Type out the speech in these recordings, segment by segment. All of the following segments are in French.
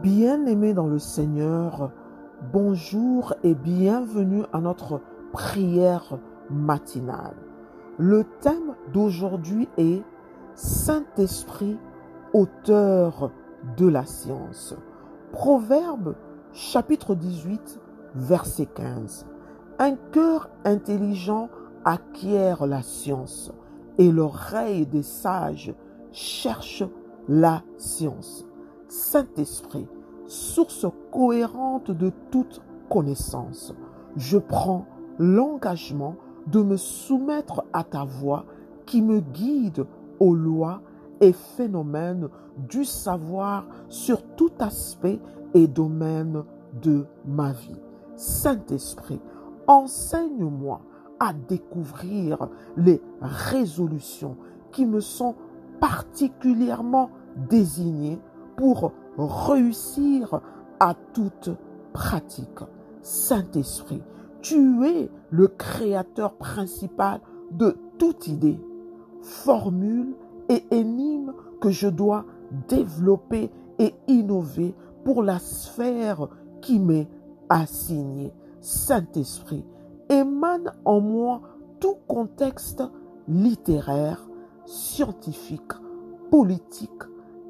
Bien-aimés dans le Seigneur, bonjour et bienvenue à notre prière matinale. Le thème d'aujourd'hui est Saint-Esprit, auteur de la science. Proverbe chapitre 18, verset 15. Un cœur intelligent acquiert la science et l'oreille des sages cherche la science. Saint-Esprit, source cohérente de toute connaissance, je prends l'engagement de me soumettre à ta voix qui me guide aux lois et phénomènes du savoir sur tout aspect et domaine de ma vie. Saint-Esprit, enseigne-moi à découvrir les résolutions qui me sont particulièrement désignées pour réussir à toute pratique. Saint-Esprit, tu es le créateur principal de toute idée, formule et énigme que je dois développer et innover pour la sphère qui m'est assignée. Saint-Esprit, émane en moi tout contexte littéraire, scientifique, politique,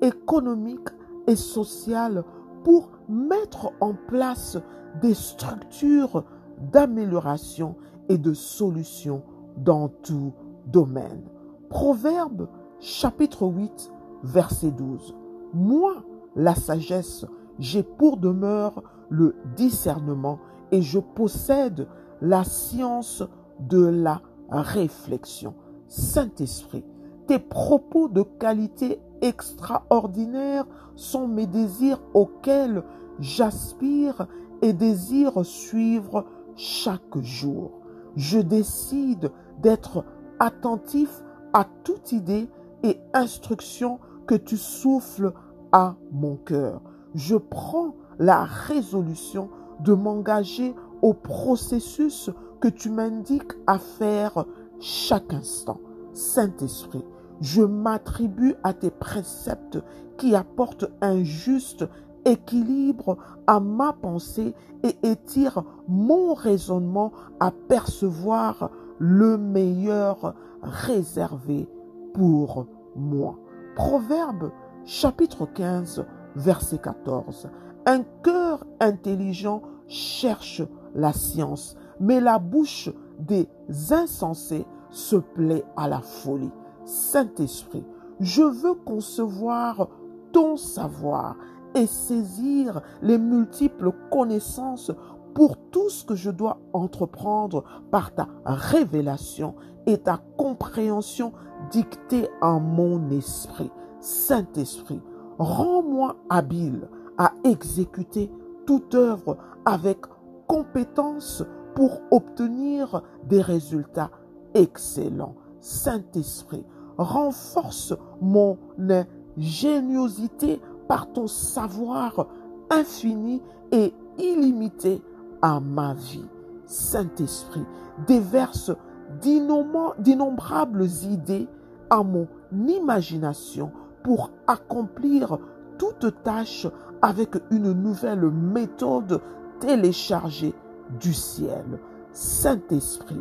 économique et social pour mettre en place des structures d'amélioration et de solutions dans tout domaine. Proverbe chapitre 8 verset 12. Moi, la sagesse, j'ai pour demeure le discernement et je possède la science de la réflexion. Saint-Esprit, tes propos de qualité extraordinaire sont mes désirs auxquels j'aspire et désire suivre chaque jour. Je décide d'être attentif à toute idée et instruction que tu souffles à mon cœur. Je prends la résolution de m'engager au processus que tu m'indiques à faire chaque instant. Saint-Esprit, je m'attribue à tes préceptes qui apportent un juste équilibre à ma pensée et étirent mon raisonnement à percevoir le meilleur réservé pour moi. Proverbe chapitre 15 verset 14. Un cœur intelligent cherche la science, mais la bouche des insensés se plaît à la folie. Saint-Esprit, je veux concevoir ton savoir et saisir les multiples connaissances pour tout ce que je dois entreprendre par ta révélation et ta compréhension dictée en mon esprit. Saint-Esprit, rends-moi habile à exécuter toute œuvre avec compétence pour obtenir des résultats excellents. Saint-Esprit, renforce mon ingéniosité par ton savoir infini et illimité à ma vie. Saint-Esprit, déverse d'innombrables idées à mon imagination pour accomplir toute tâche avec une nouvelle méthode téléchargée du ciel. Saint-Esprit,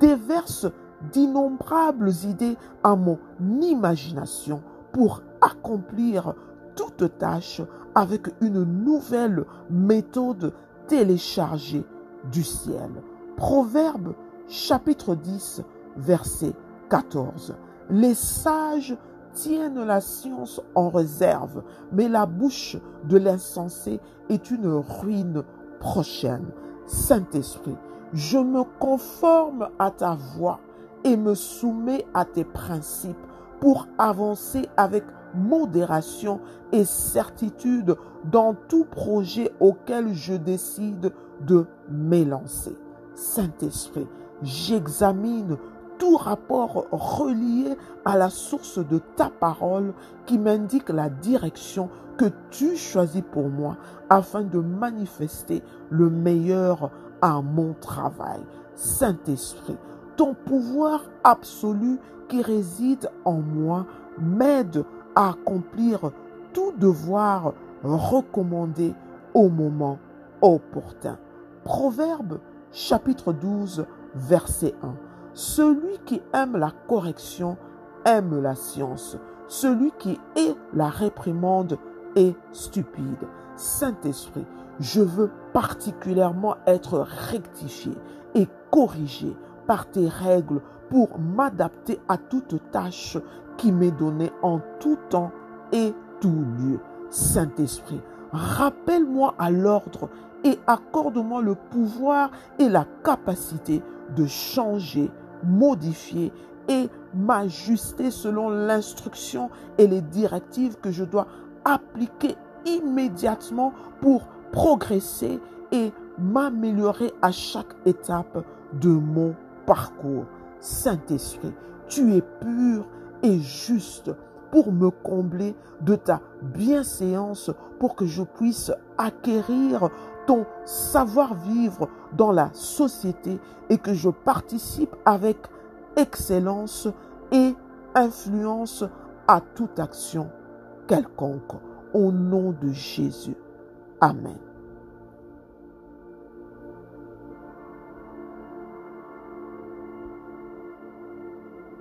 déverse d'innombrables idées à mon imagination pour accomplir toute tâche avec une nouvelle méthode téléchargée du ciel. Proverbe chapitre 10 verset 14. Les sages tiennent la science en réserve, mais la bouche de l'insensé est une ruine prochaine. Saint-Esprit, je me conforme à ta voix et me soumets à tes principes pour avancer avec modération et certitude dans tout projet auquel je décide de m'élancer. Saint-Esprit, j'examine tout rapport relié à la source de ta parole qui m'indique la direction que tu choisis pour moi afin de manifester le meilleur à mon travail. Saint-Esprit, ton pouvoir absolu qui réside en moi m'aide à accomplir tout devoir recommandé au moment opportun. Proverbe chapitre 12, verset 1. Celui qui aime la correction aime la science. Celui qui est la réprimande est stupide. Saint-Esprit, je veux particulièrement être rectifié et corrigé par tes règles pour m'adapter à toute tâche qui m'est donnée en tout temps et tout lieu. Saint-Esprit, rappelle-moi à l'ordre et accorde-moi le pouvoir et la capacité de changer, modifier et m'ajuster selon l'instruction et les directives que je dois appliquer immédiatement pour progresser et m'améliorer à chaque étape de mon parcours. Saint-Esprit, tu es pur et juste pour me combler de ta bienséance, pour que je puisse acquérir ton savoir-vivre dans la société et que je participe avec excellence et influence à toute action quelconque. Au nom de Jésus. Amen.